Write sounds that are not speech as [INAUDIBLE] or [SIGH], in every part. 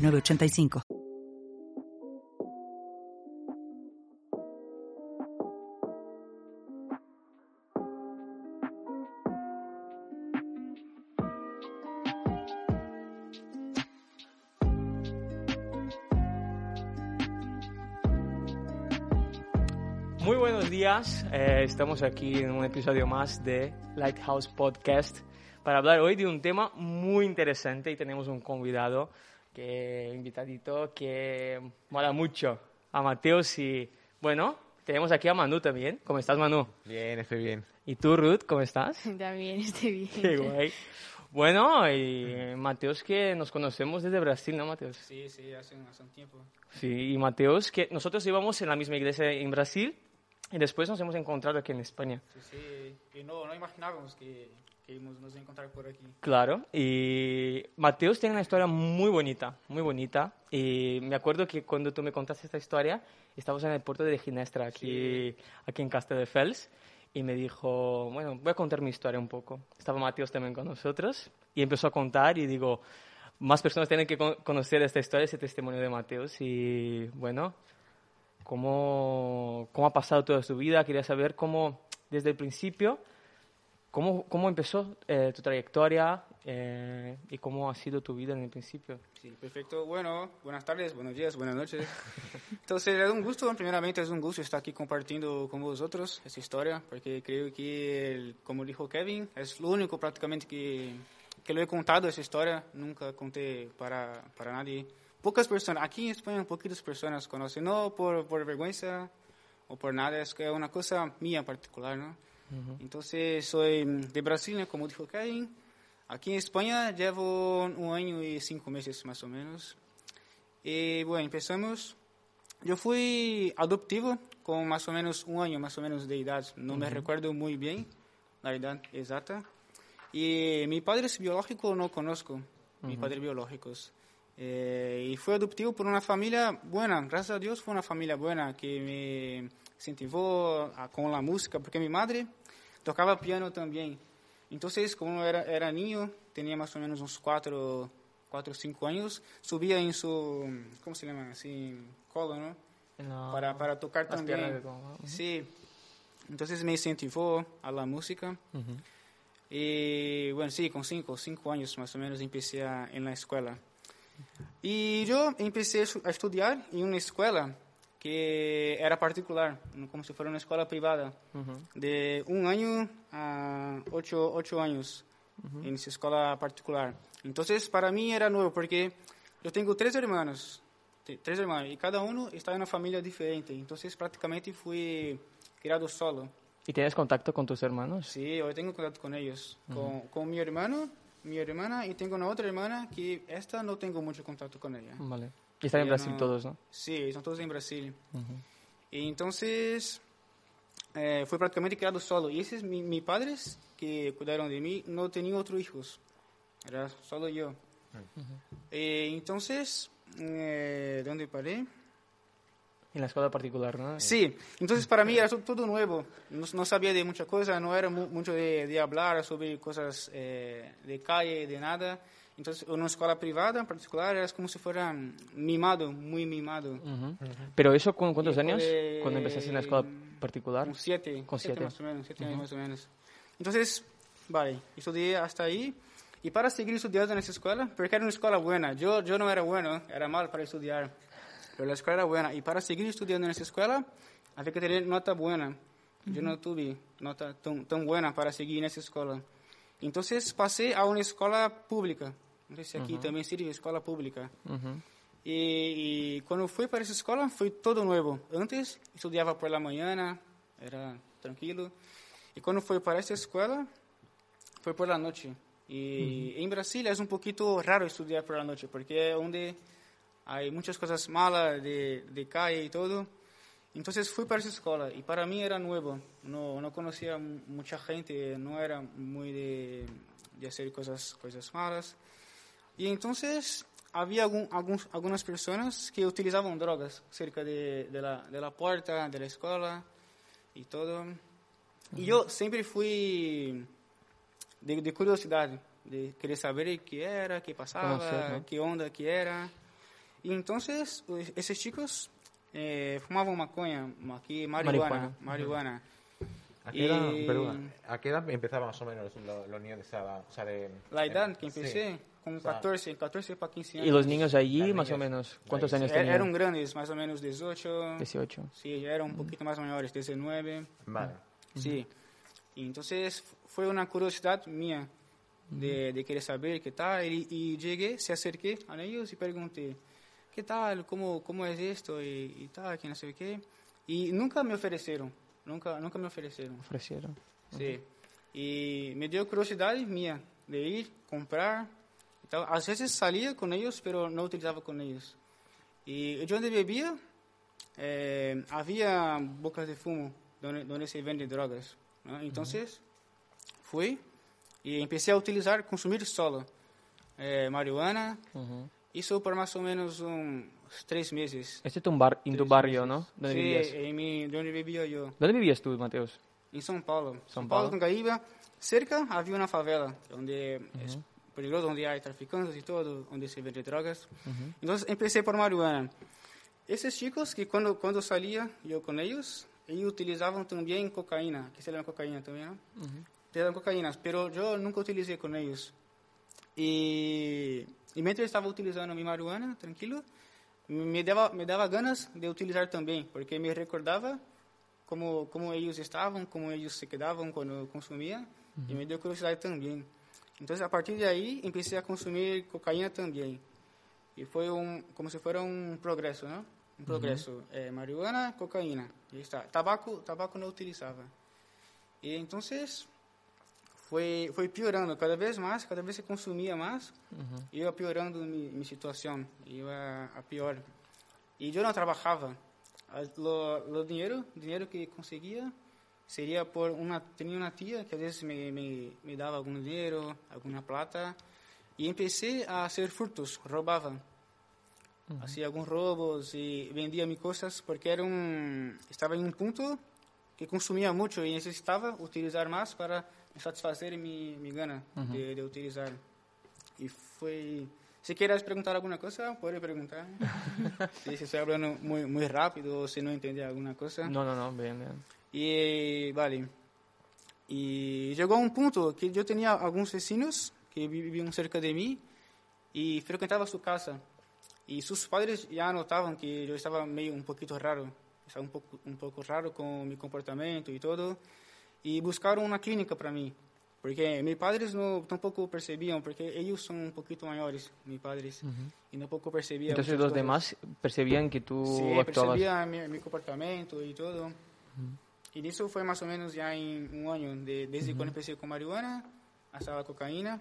985. Muy buenos días, eh, estamos aquí en un episodio más de Lighthouse Podcast para hablar hoy de un tema muy interesante y tenemos un convidado que invitadito que mola mucho a Mateos y bueno, tenemos aquí a Manu también. ¿Cómo estás, Manu? Bien, estoy bien. ¿Y tú, Ruth, cómo estás? [LAUGHS] También estoy bien. Qué guay. Bueno, y Mateos que nos conocemos desde Brasil, ¿no, Mateos? Sí, sí, hace un, hace un tiempo. Sí, y Mateos que nosotros íbamos en la misma iglesia en Brasil y después nos hemos encontrado aquí en España. Sí, sí, y no, no imaginábamos que, nos encontrar por aquí. Claro, y Mateos tiene una historia muy bonita, muy bonita. Y me acuerdo que cuando tú me contaste esta historia, estábamos en el puerto de Ginestra, aquí, aquí en Castelldefels, y me dijo, bueno, voy a contar mi historia un poco. Estaba Mateos también con nosotros, y empezó a contar, y digo, más personas tienen que con- conocer esta historia, ese testimonio de Mateos, y bueno, cómo, cómo ha pasado toda su vida, quería saber cómo, desde el principio, ¿Cómo, cómo empezó eh, tu trayectoria eh, y cómo ha sido tu vida en el principio? Sí, perfecto. Bueno, buenas tardes, buenos días, buenas noches. Entonces, es un gusto, primeramente es un gusto estar aquí compartiendo con vosotros esta historia, porque creo que, el- como dijo Kevin, es lo único prácticamente que, que lo he contado esa historia, nunca conté para, para nadie. Pocas personas, aquí en España, poquitas personas conocen, no por, por vergüenza o por nada, es que es una cosa mía particular, ¿no? Entonces, soy de Brasil, ¿no? como dijo Kevin. Aquí en España llevo un año y cinco meses más o menos. Y bueno, empezamos. Yo fui adoptivo con más o menos un año más o menos de edad. No me recuerdo muy bien la edad exacta. Y mi padre biológico no conozco, mis padres biológicos. Eh, y fui adoptivo por una familia buena, gracias a Dios fue una familia buena que me incentivó a- con la música, porque mi madre tocaba piano también. Entonces, como era, era niño, tenía más o menos unos cuatro, cuatro o cinco años, subía en su, ¿cómo se llama? Así, colo, ¿no? No, Para, para tocar de como- Ujú. Sí. Entonces me incentivó a la música. Y bueno, sí, con cinco, cinco años más o menos empecé a- en la escuela. Y yo empecé a estu- a estudiar en una escuela que era particular, como si fuera una escuela privada, de un año a ocho, ocho años en esa escuela particular. Entonces, para mí era nuevo porque yo tengo tres hermanos, te- tres hermanos, y cada uno está en una familia diferente. Entonces, prácticamente fui criado solo. ¿Y tienes contacto con tus hermanos? Sí, yo tengo contacto con ellos, con, con mi hermano, mi hermana, y tengo una otra hermana que esta no tengo mucho contacto con ella. Vale. Y están en Brasil no- todos, ¿no? Sí, están todos en Brasil. Y entonces, eh, fui prácticamente criado solo. Y esos, mi, mis padres que cuidaron de mí no tenían otros hijos. Era solo yo. Eh, entonces, eh, ¿dónde paré? En la escuela particular, ¿no? Sí, entonces para mí era to- todo nuevo. No, no sabía de mucha cosa, no era mu- mucho de, de hablar sobre cosas eh, de calle, de nada. Entonces, en una escuela privada en particular, era como si fuera mm, mimado, muy mimado. Ujú. ¿Pero eso con cuántos Y años? fue- Cuando empezaste en la escuela particular. Con siete, Con siete. más o menos, siete años más o menos. Entonces, vale, estudié hasta ahí. Y para seguir estudiando en esa escuela, porque era una escuela buena, yo, yo no era bueno, era mal para estudiar, pero la escuela era buena. Y para seguir estudiando en esa escuela, había que tener nota buena. Yo no tuve nota tan, tan buena para seguir en esa escuela. Entonces pasé a una escuela pública. No sé si aquí también sirve escuela pública. Ujú. Y, y cuando fui para esa escuela fue todo nuevo. Antes estudiaba por la mañana, era tranquilo. Y cuando fui para esta escuela fue por la noche. Y en Brasil es un poquito raro estudiar por la noche, porque es donde hay muchas cosas malas de, de calle y todo. Entonces fui para esa escuela y para mí era nuevo, no, no conocía mu- mucha gente, no era muy de, de hacer cosas, cosas malas. Y entonces había algún- algunas personas que utilizaban drogas cerca de, de la, de la puerta de la escuela y todo. Y yo siempre fui de, de curiosidade, de querer saber qué era, qué pasaba, Conocer, ¿no? qué onda, qué era. Y entonces, pues, esos chicos eh, fumaban maconha, aquí marihuana, Marihuana. marihuana. ¿A qué, edad, Y- perdón, ¿A qué edad empezaba más o menos los, los niños de esa o sea, de, La edad que sí. empecé, con com claro. 14, 14 para 15 anos. E os niños aí, mais ou menos, quantos anos eram, eram grandes, mais ou menos 18. 18. Sí, eram um mm. pouquinho mais maiores, 19. Vale. Sí. E, então, foi uma curiosidade minha de, de querer saber que tal. E, e cheguei, se acerquei a eles e perguntei: que tal, como, como é isto e, e tal, que não sei o quê. E nunca me ofereceram. Nunca, nunca me ofereceram. Ofereceram. Sim. Sí. E me deu curiosidade minha de ir comprar y tal. A veces salía con ellos, pero no utilizaba con ellos. Y yo donde bebía, eh, había bocas de fumo donde, donde se venden drogas. ¿no? Entonces, fui y empecé a utilizar, consumir solo eh, marihuana. Ujú. Isso por más o menos uns tres meses. Este es tu bar, en tu Tres barrio, meses. ¿no? ¿Dónde sí, vivías? en mi, donde vivía yo. ¿Dónde vivías tú, Mateus? Em São Paulo. São São Paulo. Paulo, Congaíba. Cerca havia uma favela, onde é peligroso, onde há traficantes e todo, onde se vende drogas. Então, comecei por marihuana. Esses chicos que quando quando saía eu com eles, eles utilizavam também cocaína, que se lembra cocaína também, não? Utilizavam cocaína, pero eu nunca utilizei com eles. E, e mientras eu estava utilizando minha marihuana, tranquilo, me dava me dava ganas de utilizar também, porque me recordava como como eles estavam, como eles se quedavam quando eu consumia, e me deu curiosidade também. Então, a partir de aí, comecei a consumir cocaína também. E foi um como se fosse um progresso, né? Um progresso. É, marihuana, cocaína. E está. Tabaco, tabaco não utilizava. E então foi foi piorando cada vez mais, cada vez se consumia mais, ia piorando minha, minha situação, ia a pior. E eu não trabalhava. Lo dinheiro, dinheiro que conseguia seria por uma tinha uma tia que às vezes me, me, me dava algum dinheiro, alguma plata, e comecei a fazer furtos, roubava. Hacía alguns roubos e vendia minhas coisas porque era um estava em um ponto que consumia muito e necessitava utilizar mais para satisfazer minha, minha gana de, de utilizar. E foi... Se queres perguntar alguma coisa, pode perguntar. [LAUGHS] se estou falando muito, muito rápido ou se não entender alguma coisa. No, no, no, bien, bien. Y vale. Y llegó un punto que yo tenía algunos vecinos que vivían cerca de mí y frecuentaba su casa. Y sus padres ya notaban que yo estaba medio un poquito raro, estaba un poco, un poco raro con mi comportamiento y todo. Y buscaron una clínica para mí, porque mis padres no, tampoco percibían, porque ellos son un poquito mayores, mis padres, uh -huh. y tampoco percibían. Entonces los cosas. demás percibían que tú sí, actuabas. percibían mi, mi, comportamiento y todo. Uh -huh. E isso foi mais ou menos já em um ano, de, desde quando comecei com marihuana, até a cocaína.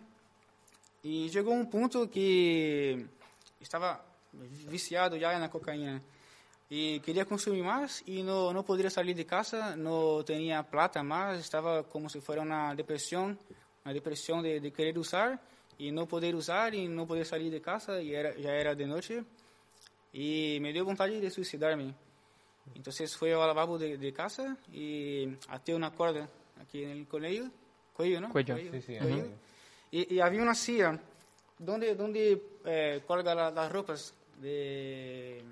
E chegou um ponto que estava viciado já na cocaína. E queria consumir mais e não, não poderia sair de casa, não tinha plata mais, estava como se fosse uma depressão, uma depressão de, de querer usar e não poder usar e não poder sair de casa, e era, já era de noite. E me deu vontade de suicidar-me. Entonces fui al lavabo de, de, casa y até una cuerda aquí en el cuello, cuello ¿no? Cuello, cuello sí, sí. Cuello. Uh -huh. y, y, había una silla donde, donde eh, colga la, las ropas de,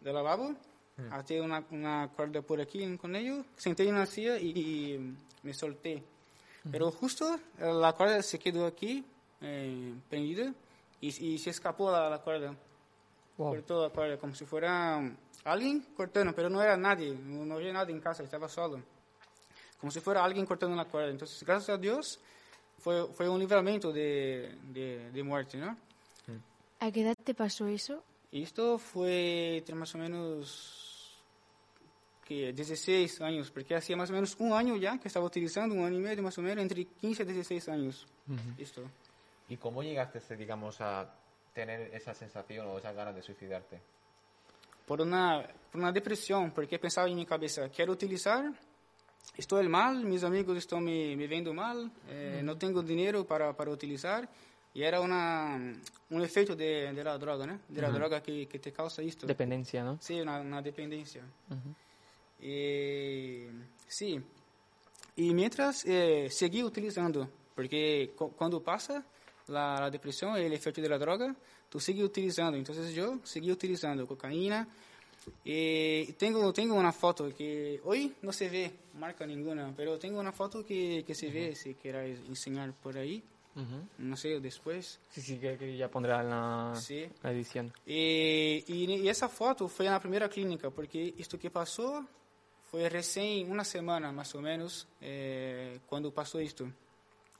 de lavabo. Uh -huh. Até una, una, cuerda por aquí con ello, senté en una silla y, y me solté. Uh -huh. Pero justo eh, la cuerda se quedó aquí, eh, prendida, y, y se escapó la, la cuerda wow. por toda como si fuera um, alguien cortando, pero no era nadie, no había nadie en casa, estaba solo. Como si fuera alguien cortando la cuerda. Entonces, gracias a Dios, fue, fue un libramiento de, de, de muerte, ¿no? ¿A qué edad te pasó eso? Esto fue más o menos que 16 años, porque hacía más o menos un año ya que estaba utilizando, un año y medio más o menos, entre 15 y 16 años. Uh -huh. Esto. ¿Y cómo llegaste, digamos, a tener esa sensación o esas ganas de suicidarte? Por una, por una depresión, porque pensaba en mi cabeza, quiero utilizar, estoy mal, mis amigos están me, me viendo mal, eh, no tengo dinero para, para utilizar. Y era una, un efecto de, de la droga, ¿no? De la droga que, que te causa esto. Dependencia, ¿no? Sí, una, una dependencia. Y, sí. Y mientras eh, seguí utilizando, porque cu- cuando pasa la, la depresión, el efecto de la droga, tú sigues utilizando. Entonces yo seguí utilizando cocaína. Y tengo, tengo una foto que hoy no se ve marca ninguna, pero tengo una foto que, que se ve, si enseñar por ahí, Ujú. no sé, después. Sí, sí, que, que ya pondrá en la, Sí. la edición. E, e, e essa foto foi na primeira clínica, porque isto que passou foi recém uma semana, mais ou menos, eh, quando passou isto.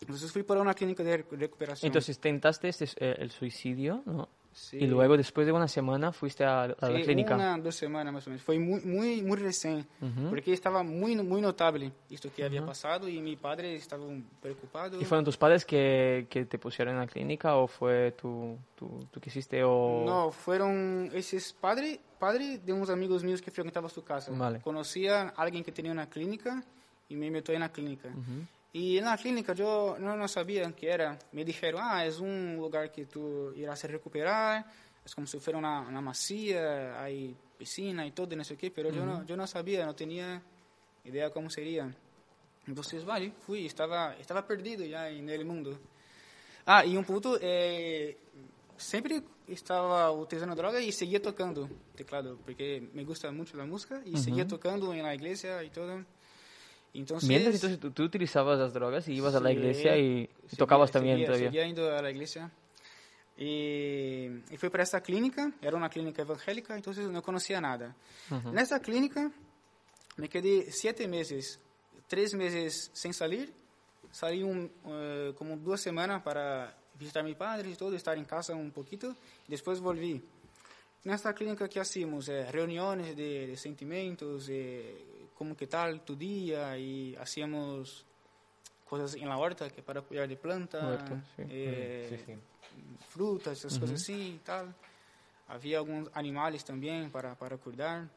Entonces fui para una clínica de recuperación. Entonces intentaste este, eh, el suicidio, ¿no? Sí. Y luego, después de una semana, fuiste a, a sí, la clínica. Una, dos semanas más o menos. Fue muy, muy, muy recién, uh -huh. porque estaba muy, muy notable esto que uh -huh. había pasado y mi padre estaba preocupado. ¿Y fueron tus padres que, que te pusieron en la clínica o fue tú, tú, tú que hiciste? O... No, fueron esos padres padre de unos amigos míos que frecuentaban su casa. Vale. Conocía a alguien que tenía una clínica y me metió en la clínica. Uh -huh. E na clínica eu não, sabia que era. Me disseram, ah, é um lugar que tu irás se recuperar, é como se fosse uma, uma macia, aí piscina e tudo, não sei o quê, pero eu, não, eu não sabia, não tinha ideia como seria. Então, vale, fui, estava, estava perdido já no mundo. Ah, e um ponto, é, sempre estava utilizando droga e seguia tocando teclado, porque me gusta muito a música e seguia tocando na igreja e tudo. Então, Mientras, entonces tú, tú utilizabas las drogas y ibas a la Sí, iglesia y, y seguía- tocabas también seguía, todavía. Seguía indo a la iglesia. E, e fui para essa clínica, era uma clínica evangélica, eu não conhecia nada. Nessa clínica, me quedei sete meses, três meses sem sair, saí um, eh, como duas semanas para visitar meu padre e tudo, estar em casa um pouquinho, e depois volvi. Nessa clínica que hacíamos eh, reuniões de, de sentimentos, eh, como que tal tu dia, e hacíamos coisas em la horta, que para cuidar de planta, sí. eh, Sí, sí. frutas, essas coisas assim e tal. Havia alguns animais também para, para cuidar.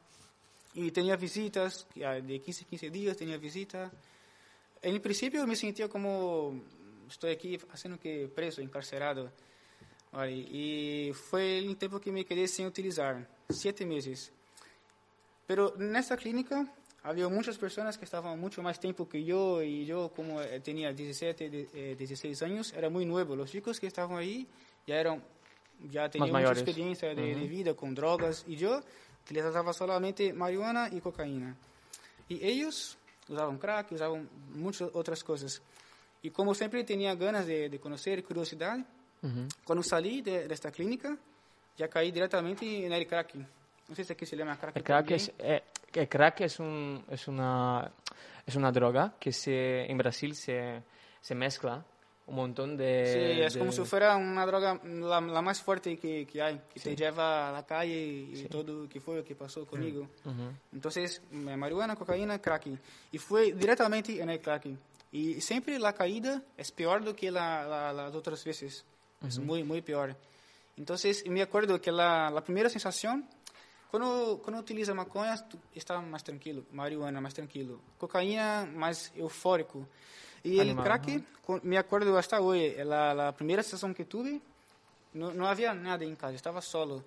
E tinha visitas, ah, de 15 em 15 dias tinha visita. Em princípio, eu me sentia como estou aqui fazendo que preso, encarcerado. E foi um tempo que me quedei sem utilizar, sete meses. Pero nessa clínica havia muitas pessoas que estavam muito mais tempo que eu e eu como eh, tinha 17, de- eh, 16 anos, era muito novo. Os chicos que estavam aí já eram já tinham muita experiência de, de vida com drogas e eu utilizava solamente marihuana e cocaína. E eles usavam crack, usavam muitas outras coisas. E como sempre tinha ganas de, de conhecer, curiosidade, Ujú. quando saí de, desta clínica, já caí diretamente no crack. Não sei se aqui se chama crack. El crack es, eh, el crack es, un, es, una, es una droga que se, en Brasil se, se mezcla un montón de... Sí, es de- como si fuera una droga la, la más fuerte que, que hay, que te lleva a la calle y, y todo que fue lo que pasó conmigo. Ujú. Entonces, eh, marihuana, cocaína, crack. Y fue directamente en el crack. Y siempre la caída es peor do que la, la- las otras veces. Es muy, muy peor. Entonces, me acuerdo que la, la primera sensación, cuando, cuando utiliza maconha, tú estás más tranquilo. Marihuana, más tranquilo. Cocaína, más eufórico. Y el Animado, crack, me acuerdo hasta hoy, la, la primera sensación que tuve, no, no había nada en casa, estaba solo.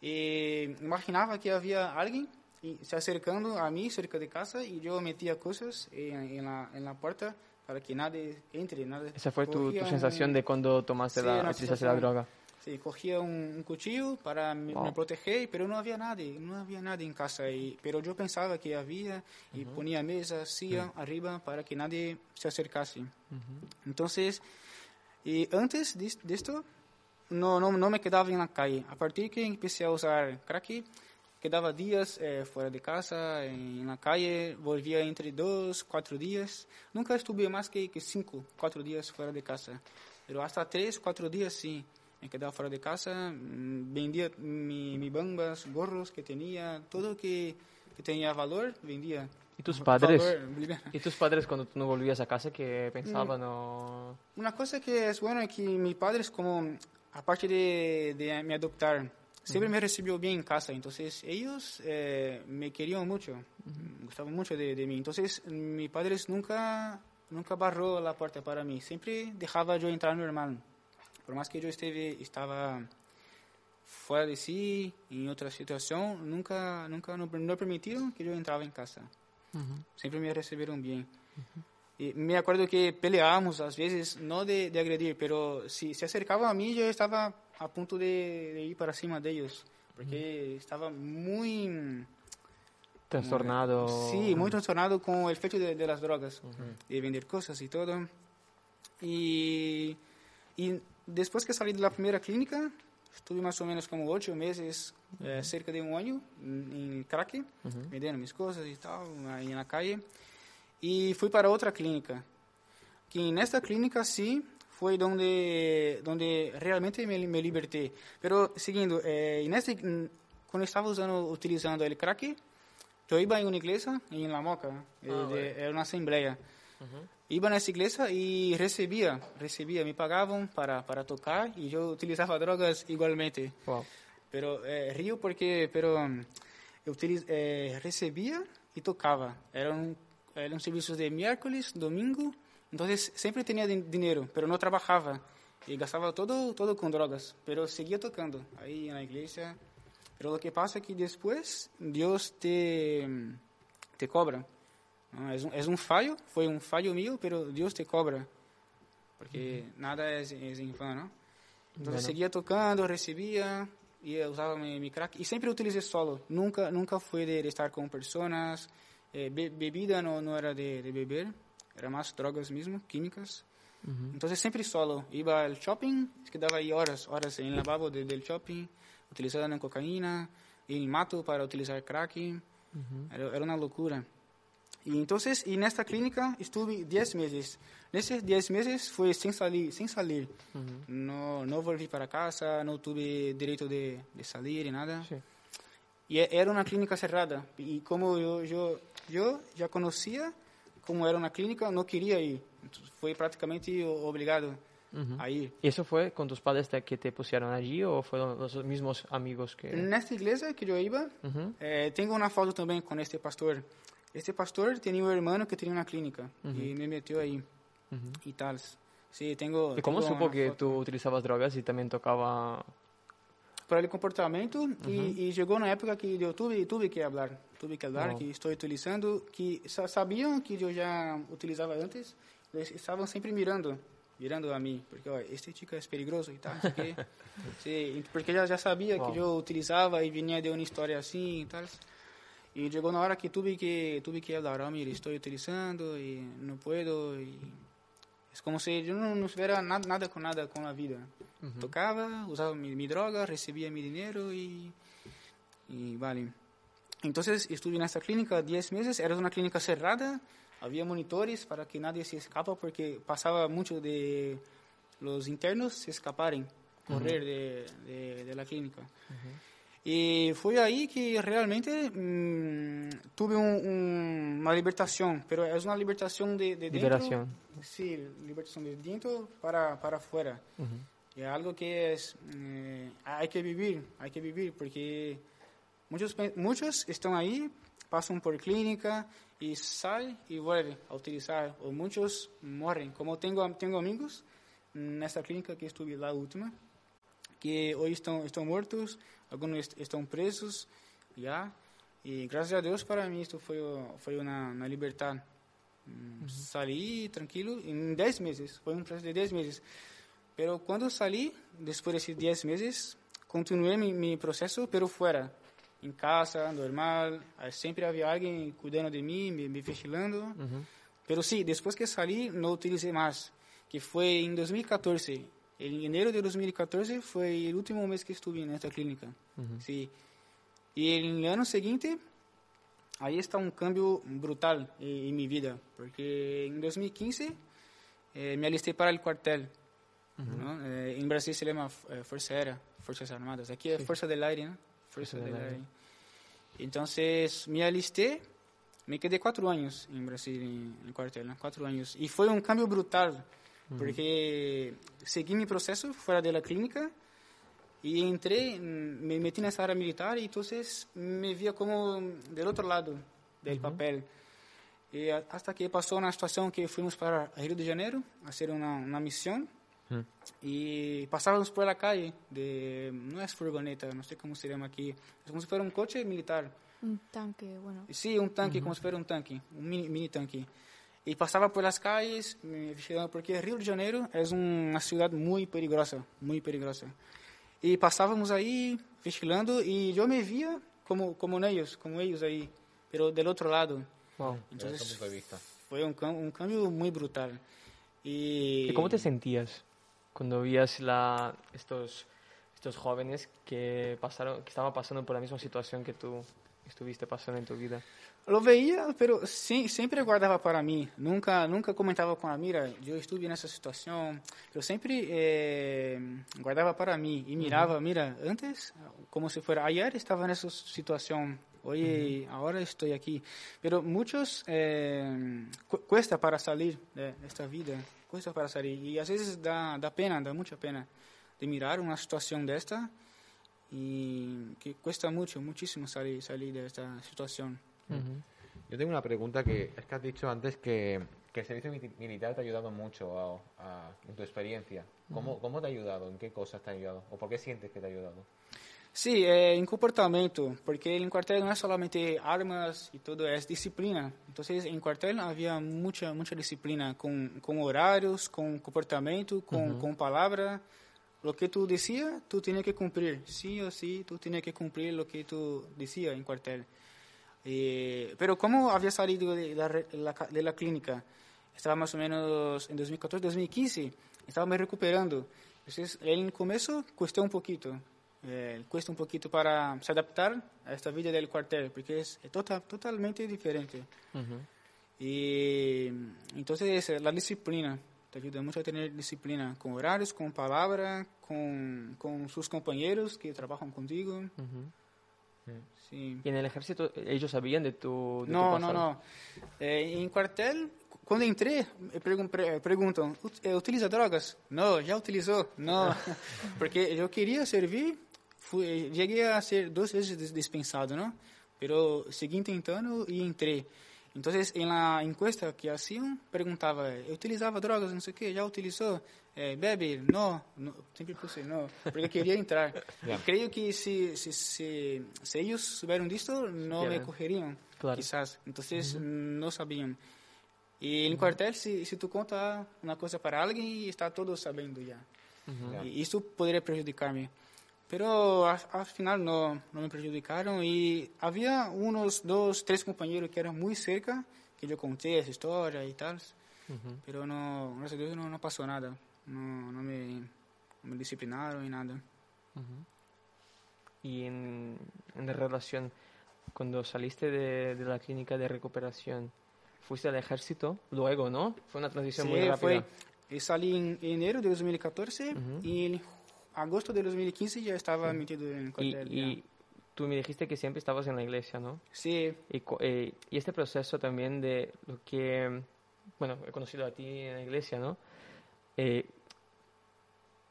Y imaginaba que había alguien y se acercando a mí cerca de casa metía cosas en, en la, en la puerta para que nadie entre. Nada. Esa fue tu, tu un- de cuando tomaste Sí, la, utilizaste sensación. droga. Sí, cogía un, un cuchillo para me, Wow. me proteger, pero no había nadie, no había nadie en casa. Y, pero yo pensaba que había y ponía mesa, silla arriba para que nadie se acercase. Entonces, y antes de, de esto, no, no, no me quedaba en la calle. A partir que empecé a usar crack, quedaba días eh, fuera de casa, en la calle, volvía entre dos, cuatro días. Nunca estuve más que, que cinco, cuatro días fuera de casa. Pero hasta tres, cuatro días sí. Me quedaba fuera de casa, mm, vendía mi, mi bambas, gorros que tenía, todo que, que tenía valor, vendía. ¿Y tus padres? Valor. [LAUGHS] ¿Y tus padres cuando tú no volvías a casa qué pensaban o...? Una cosa que es buena es que mis padres, como aparte de, de me adoptar, siempre me recibió bien en casa. Entonces, ellos eh, me querían mucho, gustaban mucho de, de mí. Entonces, mi padre nunca, nunca barró la puerta para mí. Siempre dejaba yo entrar normal. Por más que yo esteve, estaba fuera de sí, en otra situación, nunca, nunca no, no permitieron que yo entraba en casa. Siempre me recibieron bien. Y me acuerdo que peleábamos às vezes, no de, de agredir, pero si se acercaban a mí, yo estaba a punto de, de ir para cima de ellos, porque estaba muy... Trastornado. Sí, muy trastornado con el efecto de, de las drogas, de vender cosas y todo. Y, y después que salí de la primera clínica, estuve más o menos como ocho meses, eh, cerca de un año, en crack, vendiendo mis cosas y tal, ahí en la calle. Y fui para otra clínica, que en esta clínica sí fue donde, donde realmente me, me liberté. Pero siguiendo, eh, en este, cuando estaba usando, utilizando el crack, yo iba en una iglesia, en La Moca, eh, de- era una asamblea. Iba nessa igreja e recebia, recebia, me pagavam para para tocar e eu utilizava drogas igualmente. Wow. Pero eh, rio porque, pero eu utiliz, eh, recebia e tocava. Eram eram serviços de miércoles, domingo, então sempre tinha din- dinheiro, pero não trabalhava e gastava todo todo com drogas, pero seguia tocando aí na igreja. Pero o que passa é que depois Deus te te cobra. Ah, es, un, es un fallo, fue un fallo mío, pero Dios te cobra, porque nada es, es en vano, ¿no? Entonces seguía tocando, recibía y usaba mi, mi crack y siempre utilicé solo, nunca nunca fue de, de estar con personas, eh, be- bebida no, no era de, de beber, era más drogas mismo, químicas. Entonces siempre solo, iba al shopping, quedaba ahí horas, horas en el lavabo de- del shopping, utilizando cocaína, y el mato para utilizar crack, era, era una locura. Y entonces, en esta clínica estuve 10 meses. Nesses 10 meses fue sin salir, sin salir. no, no volví para casa, no tuve derecho de, de salir y nada. Sí. Y e- era una clínica cerrada. Y como yo, yo, yo ya conocía cómo era una clínica, no quería ir. Entonces, fue prácticamente obligado a ir. ¿Y eso fue con tus padres que te pusieron allí o fueron los mismos amigos que...? En esta iglesia que yo iba, Ujú. eh, tengo una foto también con este pastor. Este pastor tenía un hermano que tenía una clínica y me metió ahí y tal. Sí, tengo. ¿Y cómo tengo supo que foto. tú utilizabas drogas y también tocaba...? Por el comportamento y, y llegó una época que yo tuve, tuve que hablar, tuve que hablar, Wow. que estoy utilizando, que sa- sabían que yo ya utilizaba antes, eles estavam sempre mirando, mirando a mim, porque ó, este chico é perigoso e tal. Sí, [LAUGHS] porque já já sabia Wow. que eu utilizava e vinha de uma história assim e tal. Y llegó una hora que tuve que, tuve que hablar, ah, mire, estoy utilizando y no puedo. Y es como si yo no, no tuviera nada, nada, con nada con la vida. Uh -huh. Tocaba, usaba mi, mi, droga, recibía mi dinero y, y vale. Entonces estuve en esta clínica 10 meses, era una clínica cerrada, había monitores para que nadie se escapa porque pasaba mucho de los internos se escaparen, correr uh -huh. de, de, de, la clínica. Uh -huh. Y fue ahí que realmente mmm, tuve un, un, una libertación, pero es una libertación de, de dentro. Liberación. Sí, libertación de dentro para, para afuera. Uh -huh. Y algo que es, eh, hay que vivir, hay que vivir, porque muchos, muchos están ahí, pasan por clínica y salen y vuelven a utilizar, o muchos mueren. Como tengo, tengo amigos en esta clínica que estuve la última, que hoje estão estão mortos, alguns est- estão presos já. E graças a Deus para mim isto foi foi uma, uma liberdade. Hum, Saí tranquilo em 10 meses, foi um processo de 10 meses. Pero quando saí, depois desses 10 meses, continuei mi processo, pero fora, em casa, normal, sempre havia alguém cuidando de mim, me, me vigilando. Pero sí, después que salí, no utilicé más, que fue en 2014. En enero de 2014 fue el último mes que estuve en esta clínica. Sí. Y en el año siguiente, ahí está un cambio brutal en, en mi vida, porque en 2015 eh, me alisté para el cuartel. ¿no? Eh, en Brasil se llama eh, Fuerza Aérea, Fuerzas Armadas. Aquí es Fuerza del Aire, ¿no? Fuerza, del del Aire. Aire. Entonces me alisté, me quedé cuatro años en Brasil, en el cuartel, ¿no? cuatro años. Y fue un cambio brutal, porque seguí mi proceso fuera de la clínica, Y entré, mm, me metí en esa área militar y entonces me via como del otro lado del papel. Y a- hasta que pasó una situación que fuimos para Río de Janeiro a hacer una, una misión y pasábamos por la calle de, no es furgoneta, no sé cómo se llama aquí, es como si fuera un coche militar. Un tanque, bueno. Sí, un tanque, como si fuera un tanque, un mini, mini tanque. Y pasaba por las calles me vigilando, porque Río de Janeiro es una ciudad muy peligrosa, muy peligrosa. Y pasábamos ahí vigilando y yo me veía como, como ellos, como ellos ahí, pero del otro lado. Wow. Un, cam- un cambio muy brutal. Y, ¿Y cómo te sentías cuando veías la, estos, estos jóvenes que, pasaron, que estaban pasando por la misma situación que tú estuviste pasando en tu vida? Veía, pero sí, siempre guardaba para mí. Nunca, nunca comentaba con la mira, yo estuve en esa situación. Yo siempre eh, guardaba para mí y miraba, mira, antes, como si fuera, ayer estaba en esa situación, hoy, ahora estoy aquí. Pero muchos eh, cu- cuesta para salir de esta vida, cuesta para salir. Y a veces da, da pena, da mucha pena de mirar una situación de esta y que cuesta mucho, muchísimo salir, salir de Uh -huh. Yo tengo una pregunta que es que has dicho antes que, que el servicio militar te ha ayudado mucho a, a en tu experiencia. ¿Cómo, uh -huh. ¿Cómo te ha ayudado? ¿En qué cosas te ha ayudado? ¿O por qué sientes que te ha ayudado? Sí, eh, en comportamiento, porque en cuartel no es solamente armas y todo, es disciplina. Entonces, en cuartel había mucha, mucha disciplina con, con horarios, con comportamiento, con, uh -huh. con palabra. Lo que tú decías, tú tienes que cumplir. Sí o sí, tú tienes que cumplir lo que tú decías en cuartel. Eh, pero ¿cómo había salido de la, de la, clínica? Estaba más o menos en 2014, 2015, estaba me recuperando. Entonces, el comienzo costó un poquito, eh, cuesta un poquito para se adaptar a esta vida del cuartel, porque es, total, totalmente diferente. Uh -huh. Y entonces eh, la disciplina, te ayuda mucho a tener disciplina con horarios, con palabra, con, con sus compañeros que trabajan contigo. Uh -huh. Sim. ¿Y en el ejército ellos sabían de tu, de tu Não, pasado? não, não. É, em quartel, quando entrei, me pergun pre- perguntam, "Ut- eh, utiliza drogas? Não, já utilizou? Não, [LAUGHS] porque eu queria servir, fui, cheguei a ser duas vezes dis- dispensado, não? Pero segui tentando e entrei. Então, em la encuesta que haciam, perguntava, eu utilizava drogas, não sei o que, já Eh, bebe? Não, não, sempre puse não, porque eu queria entrar. [LAUGHS] Yeah. Creio que se, se, se, se eles souberam disto, não me Yeah. correriam, Claro. quizás. Entonces, no sabían. Y en el cuartel, si, si tú contas una cosa para alguien, está todo sabiendo ya. Ya. Y eso podría perjudicarme. Pero al, al final no, no me perjudicaron y había unos dos, tres compañeros que eran muy cerca, que yo conté esa historia y tal. Pero no, gracias a Dios no, no pasó nada. No, no, me, no me disciplinaron y nada. Y en, en la relación, cuando saliste de, de la clínica de recuperación, fuiste al ejército, luego, ¿no? Fue una transición Sí, muy rápida. fue. Salí en enero de 2014 y en agosto de 2015 ya estaba metido en el cuartel. y tú me dijiste que siempre estabas en la iglesia, ¿no? Sí, Y, eh, y este proceso también de lo que, bueno, he conocido a ti en la iglesia, ¿no? Eh,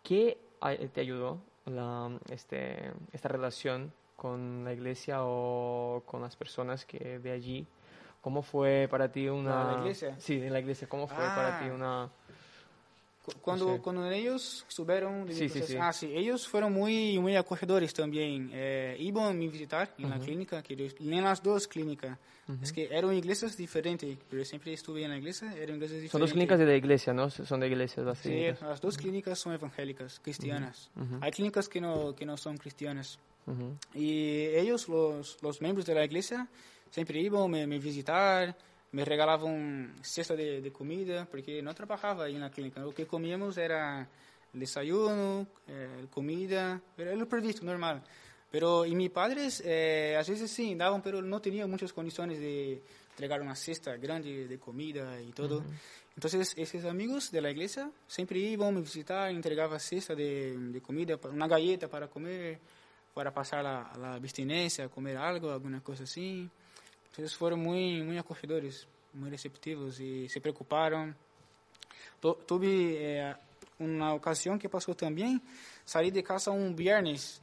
¿Qué a- te ayudó la, este, esta relación con la iglesia o con las personas que de allí? ¿Cómo fue para ti una... ¿La iglesia? Sí, en la iglesia. ¿Cómo fue para Ah. ti una... cu- cuando, sé. cuando ellos subieron Sí, sí, sí. Ah, sí, ellos fueron muy, muy acogedores también. Eh, iban a me visitar en la clínica, que yo, en las dos clínicas. Es que eran iglesias diferentes, pero siempre estuve en la iglesia, eran iglesias diferentes. Son dos clínicas de la iglesia, ¿no? Son de iglesias las Sí, clínicas. las dos clínicas son evangélicas, cristianas. Hay clínicas que no, que no son cristianas. Y ellos, los, los miembros de la iglesia, siempre iban a me, me visitar, me regalaban cesta de, de comida, porque no trabajaba en la clínica. Lo que comíamos era desayuno, eh, comida, era lo previsto, normal. Pero, y mis padres, eh, a veces sí, daban, pero no tenían muchas condiciones de entregar una cesta grande de comida y todo. Entonces, esos amigos de la iglesia siempre iban a me visitar, entregaban cesta de, de comida, una galleta para comer, para pasar la, la abstinencia, comer algo, alguna cosa así. Entonces fueron muy, muy acogedores, muy receptivos y se preocuparon. Tu- tuve, eh, uma ocasião que passou também, saí de casa um viernes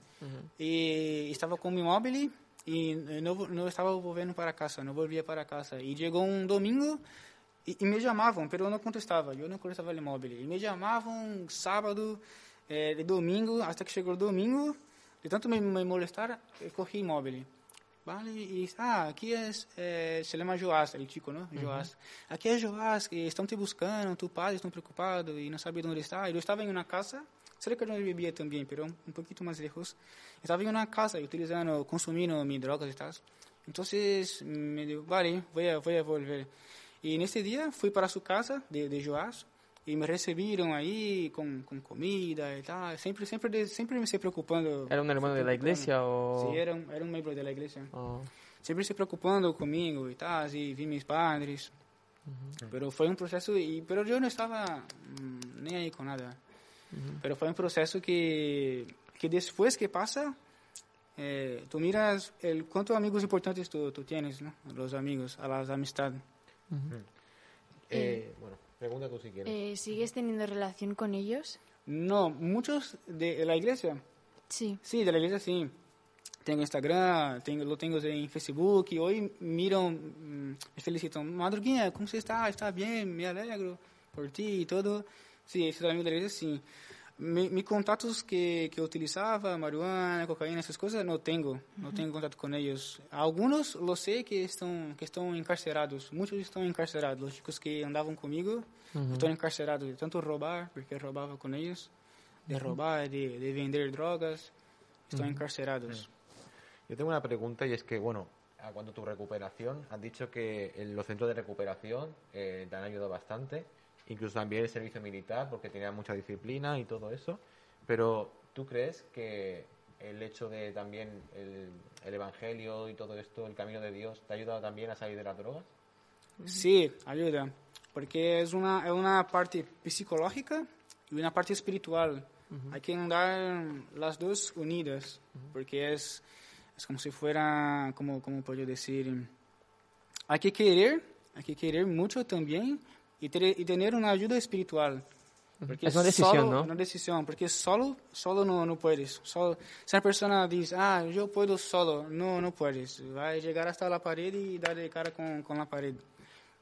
e estava com o imóvel e não, não estava voltando para casa, não volvia para casa. E chegou um domingo e, e me chamavam, mas eu não contestava, eu não contestava o imóvel. E me chamavam sábado, eh, de domingo, até que chegou domingo, de tanto me, me molestar, eu corri imóvel. Vale, e ah, aqui é, é se chama Joás, ele chico, não? Joás. Aqui é Joás, que estão te buscando, tu padre estão preocupados e não sabem onde está. Eu estava em uma casa cerca de onde vivia também, pero um pouquinho mais lejos. Estava em uma casa, utilizando, consumindo minhas drogas e tal. Então, me disse, vale, vou, vou volver. E nesse dia, fui para sua casa de, de Joás e me receberam aí com, com comida e tal. Sempre, sempre, sempre me se preocupando. ¿Era un hermano de la iglesia o...? Sí, era un, era un miembro de la iglesia. Oh. Sempre se preocupando comigo e tal, e vi meus padres. Pero foi um processo, e, pero eu não estava hum, nem aí com nada. Pero foi um processo que, que depois que passa, eh, tu miras el quanto amigos importantes tu, tu tienes, ¿no? Los amigos, a las amistades. Eh, bueno, pregunta tú si quieres. Eh, ¿Sigues teniendo relación con ellos? No, muchos de la iglesia. Sí. Sí, de la iglesia sí. Tengo Instagram, tengo, lo tengo en Facebook. Y hoy miran, mm, me felicitan. Madruguinha, ¿cómo você está? ¿Está bien? Me alegro por ti y todo. Sí, esse amigo da igreja, sim. Me, me contatos que, que eu utilizava, marihuana, cocaína, essas coisas, não tenho. Não tenho contato com eles. Alguns, eu sei que estão, que estão encarcerados. Muitos estão encarcerados. Os chicos que andavam comigo estão encarcerados de tanto roubar, porque roubava com eles, de roubar, de, de vender drogas. Estão encarcerados. Yo tengo una pregunta y es que, bueno, a cuanto a tu recuperación, has dicho que en los centros de recuperación eh, te han ayudado bastante, incluso también el servicio militar, porque tenía mucha disciplina y todo eso. Pero, ¿tú crees que el hecho de también el, el Evangelio y todo esto, el camino de Dios, te ha ayudado también a salir de las drogas? Sí, ayuda. Porque es una, es una parte psicológica y una parte espiritual. Hay que andar las dos unidas, porque es, es como si fuera, como, como puedo decir, hay que querer, hay que querer mucho también y, ter- y tener una ayuda espiritual. Porque Es una decisión, solo- ¿no? Una decisión, porque solo, solo no, no puedes. Solo, si una persona dice, ah, yo puedo solo, no, no puedes. Va a llegar hasta la pared y dar de cara con, con la pared.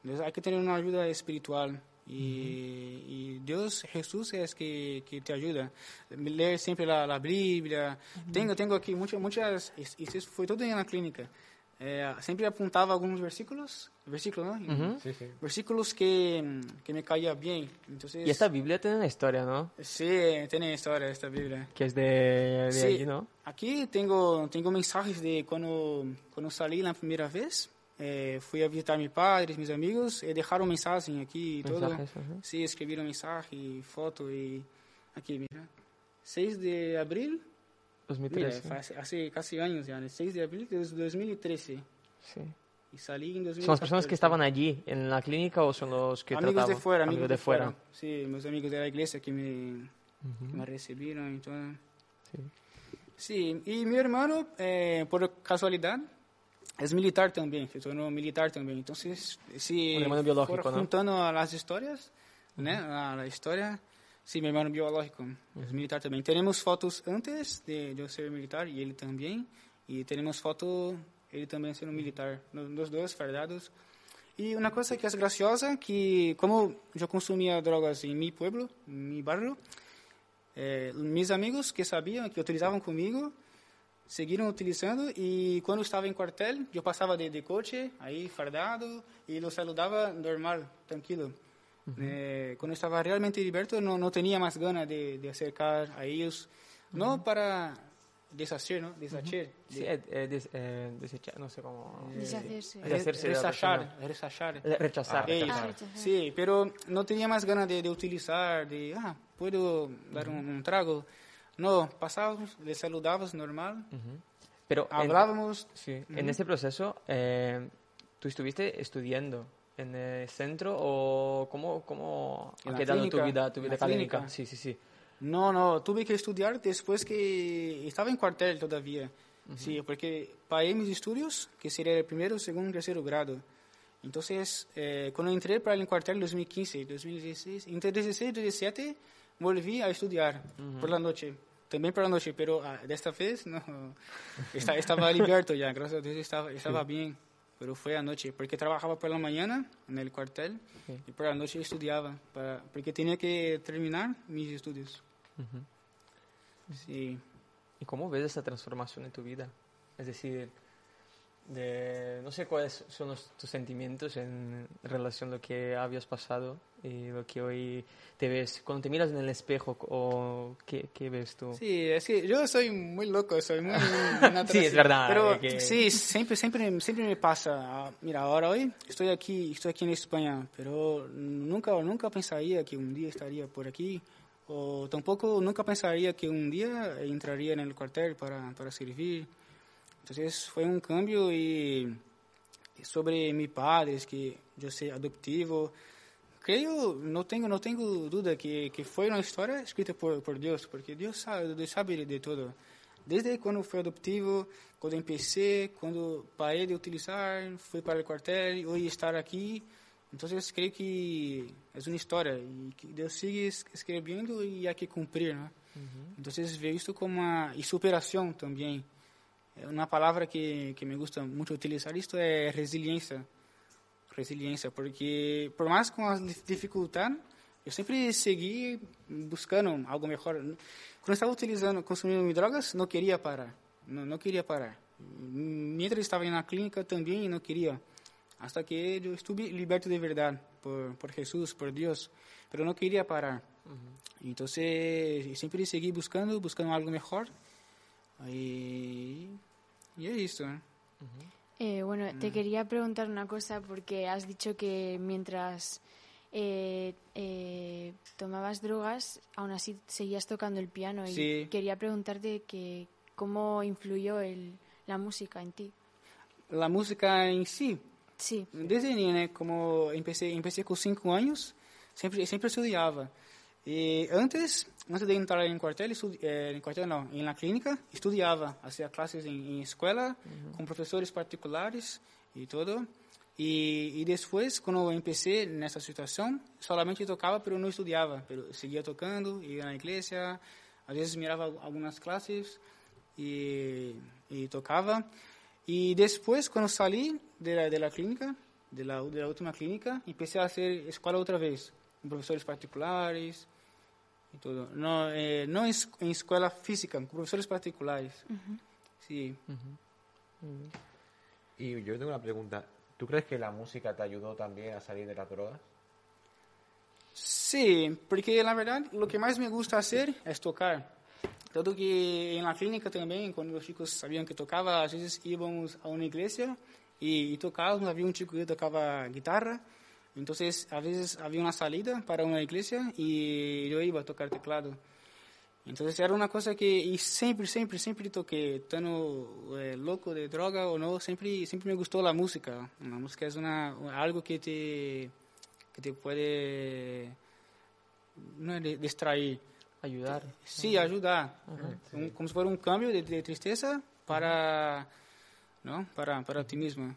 Entonces hay que tener una ayuda espiritual. Y, y Dios, Jesús es que, que te ayuda. Leer siempre la, la Biblia. Tengo, tengo aquí muchas, muchas, y eso fue todo en la clínica. Eh, siempre apuntaba algunos versículos, versículos, ¿no? Sí, sí. Versículos que, que me caía bien. Entonces, Y esta Biblia tiene una historia, ¿no? Sí, tiene historia esta Biblia. Que es de, de Sí. allí, ¿no? Aquí tengo, tengo mensajes de cuando, cuando salí la primera vez. Eh, fui a visitar mis padres, mis amigos, y dejaron mensaje aquí y todo. Mensajes, ajá. Sí, escribieron mensaje, y foto y aquí, mira. 6 de abril, 2013. fue hace, hace casi años ya, ¿no? 6 de abril de 2013. Sí. Y salí en 2014. ¿Son las personas que estaban allí en la clínica o son los que amigos de trataban? fuera, amigos, de, fuera. Sí, mis amigos de la iglesia que me, Ujú. que me recibieron y todo. Sí. Sí, y mi hermano, eh, por casualidad, es militar también, se tornó militar también. Entonces, si Un hermano biológico, fuera ¿no? juntando las historias, ¿no? a la historia, sí, mi hermano biológico es militar también. Tenemos fotos antes de yo ser militar y él también, y tenemos fotos, él también siendo militar, los dos fardados. Y una cosa que es graciosa, que como yo consumía drogas en mi pueblo, en mi barrio, eh, mis amigos que sabían, que utilizavam comigo, seguiram utilizando e quando estava em quartel, eu passava de, de coche, aí fardado, e los saludava normal, tranquilo. -huh. Eh, cuando estaba realmente liberto no, no tenía más ganas de, de, acercar a ellos, no para deshacer, ¿no? Deshacer. Uh -huh. sí, eh, eh, eh no sé cómo... Deshacerse. Rechazar, rechazar. Rechazar. Sí, pero no tenía más ganas de, utilizar, de, ah, puedo dar un, trago. No, pasábamos, les saludábamos normal, pero hablábamos. Sí, en ese proceso tú estuviste estudiando en el centro o cómo, cómo ha quedado tu clínica, vida, tu vida académica? clínica. Sí, sí, sí. No, no, tuve que estudiar después que estaba en cuartel todavía. Sí, porque pagué mis estudios, que sería el primero, segundo, tercero grado. Entonces, eh, cuando entré para el cuartel en 2015, 2016, entre 16 y 17, volví a estudiar por la noche. También por la noche, pero ah, desta vez no. [LAUGHS] Esta- estaba [LAUGHS] abierto ya, gracias a Dios estaba, estaba bien. Pero fue anoche, porque trabajaba por la mañana en el cuartel Sí. y por la noche estudiaba, para, porque tenía que terminar mis estudios. Sí. ¿Y cómo ves esa transformación en tu vida? Es decir, de, no sé cuáles son los- tus sentimientos en relación a lo que habías pasado lo que hoy te ves. Cuando te miras en el espejo, o ¿qué, qué ves tú? Sí, es que yo soy muy loco, soy muy... [LAUGHS] Sí, es verdad, Pero eh, que- sí, siempre, siempre, siempre me pasa. Ah, Mira, ahora hoy estoy aquí, estoy aquí en España, pero nunca, nunca pensaría que un día estaría por aquí. O tampoco nunca pensaría que un día entraría en el cuartel para, para servir. Entonces fue un cambio y sobre mi padre, que yo soy adoptivo. Creo, no tengo, no tengo duda que, que fue una historia escrita por, por Dios, porque Dios sabe, Dios sabe de todo. Desde cuando fui adoptivo, cuando empecé, cuando paré de utilizar, fui para el cuartel y hoy estar aquí. Entonces creo que es una historia y que Dios sigue es- escribiendo y hay que cumplir, ¿no? Entonces veo esto como una y superación también. Eh, Una palabra que, que me gusta mucho utilizar esto es resiliencia. Resiliencia, porque por más con la dif- dificultad, yo siempre seguí buscando algo mejor. Cuando estaba utilizando, consumiendo mis drogas, no quería parar. No, no quería parar. Mientras estaba en la clínica también no quería. Hasta que yo estuve liberto de verdad por, por Jesús, por Dios. Pero no quería parar. Entonces, siempre seguí buscando, buscando algo mejor. Y, y es esto. ¿eh? Eh, bueno, te Mm. quería preguntar una cosa porque has dicho que mientras eh, eh, tomabas drogas, aún así seguías tocando el piano y Sí. quería preguntarte que cómo influyó el, la música en ti. La música en sí, Sí, desde niño, como empecé, empecé con cinco años, sempre, sempre estudiava. E antes, antes de entrar em quartel, estudi, eh, em quartel não, em la clínica, estudava, fazia classes em, em escola, com professores particulares e tudo. E, e depois, quando eu empecé nessa situação, solamente tocava, mas não estudava. Pero seguia tocando, ia na igreja, às vezes mirava algumas classes e, e tocava. E depois, quando saí de la clínica, de la última clínica, empecé a hacer escola outra vez, com professores particulares e tudo. Não, eh, não em, es- em escola física, com professores particulares. Sí. Y yo tengo una pregunta. ¿Tú crees que la música te ayudó también a salir de las drogas? Sí, porque la verdad lo que más me gusta hacer es tocar. Tanto que en la clínica también, cuando los chicos sabían que tocaba, a veces íbamos a una iglesia y, y tocábamos, había un chico que tocaba guitarra, entonces a veces había una salida para una iglesia y yo iba a tocar teclado. Entonces era una cosa que y siempre, siempre, siempre toqué, tanto eh, loco de droga o no, siempre, siempre me gustó la música. La música es una, algo que te, que te puede no de- distraer, Ayudar. sí, ayudar, Un- como si fuera un cambio de, de tristeza para, ¿no? para, para ti mismo.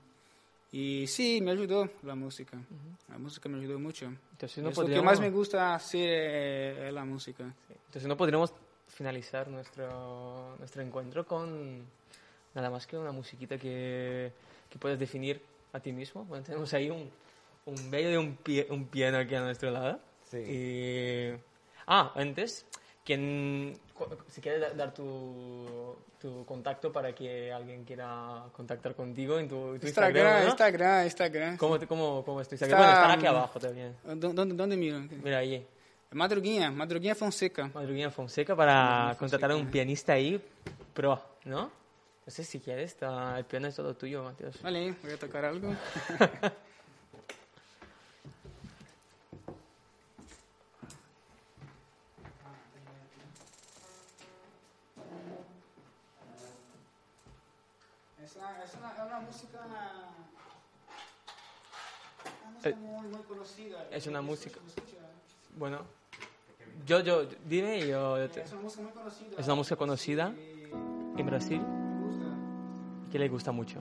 Y sí, me ayudó la música. La música me ayudó mucho. Entonces no es lo que podríamos- más me gusta hacer eh, es la música. Entonces no podríamos finalizar nuestro, nuestro encuentro con nada más que una musiquita que, que puedes definir a ti mismo. Bueno, tenemos ahí un, un bello de un, pie- un piano aquí a nuestro lado. Sí. Y- Ah, antes, quien, cu- si quieres da- dar tu, tu contacto para que alguien quiera contactar contigo en tu, tu Instagram, Instagram, ¿no? Instagram, Instagram. ¿Cómo, cómo, cómo es tu Instagram? Está, bueno, estará aquí abajo también. ¿Dó- ¿Dónde, dónde miro? Mira ahí. Madruguinha, Madruguinha Fonseca. Madruguina Fonseca para contratar a un pianista ahí pro, ¿no? No sé si quieres, está, el piano es todo tuyo, Mateos. Vale, voy a tocar algo. [LAUGHS] es una música- Bueno, yo, yo, dime y yo, te- Es una música muy conocida. Es una música conocida en Brasil que le gusta mucho.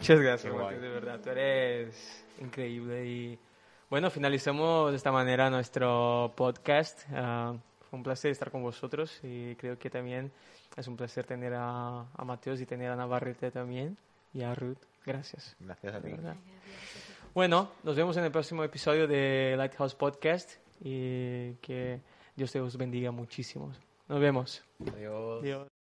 Muchas gracias. Mateus, de verdad. Tú eres increíble. Y bueno, finalizamos de esta manera nuestro podcast. Ah, fue un placer estar con vosotros y creo que también es un placer tener a, a Mateus y tener a Navarrete también y a Ruth. Gracias. Gracias a ti. Bueno, nos vemos en el próximo episodio de Lighthouse Podcast y que Dios te os bendiga muchísimo. Nos vemos. Adiós. Adiós.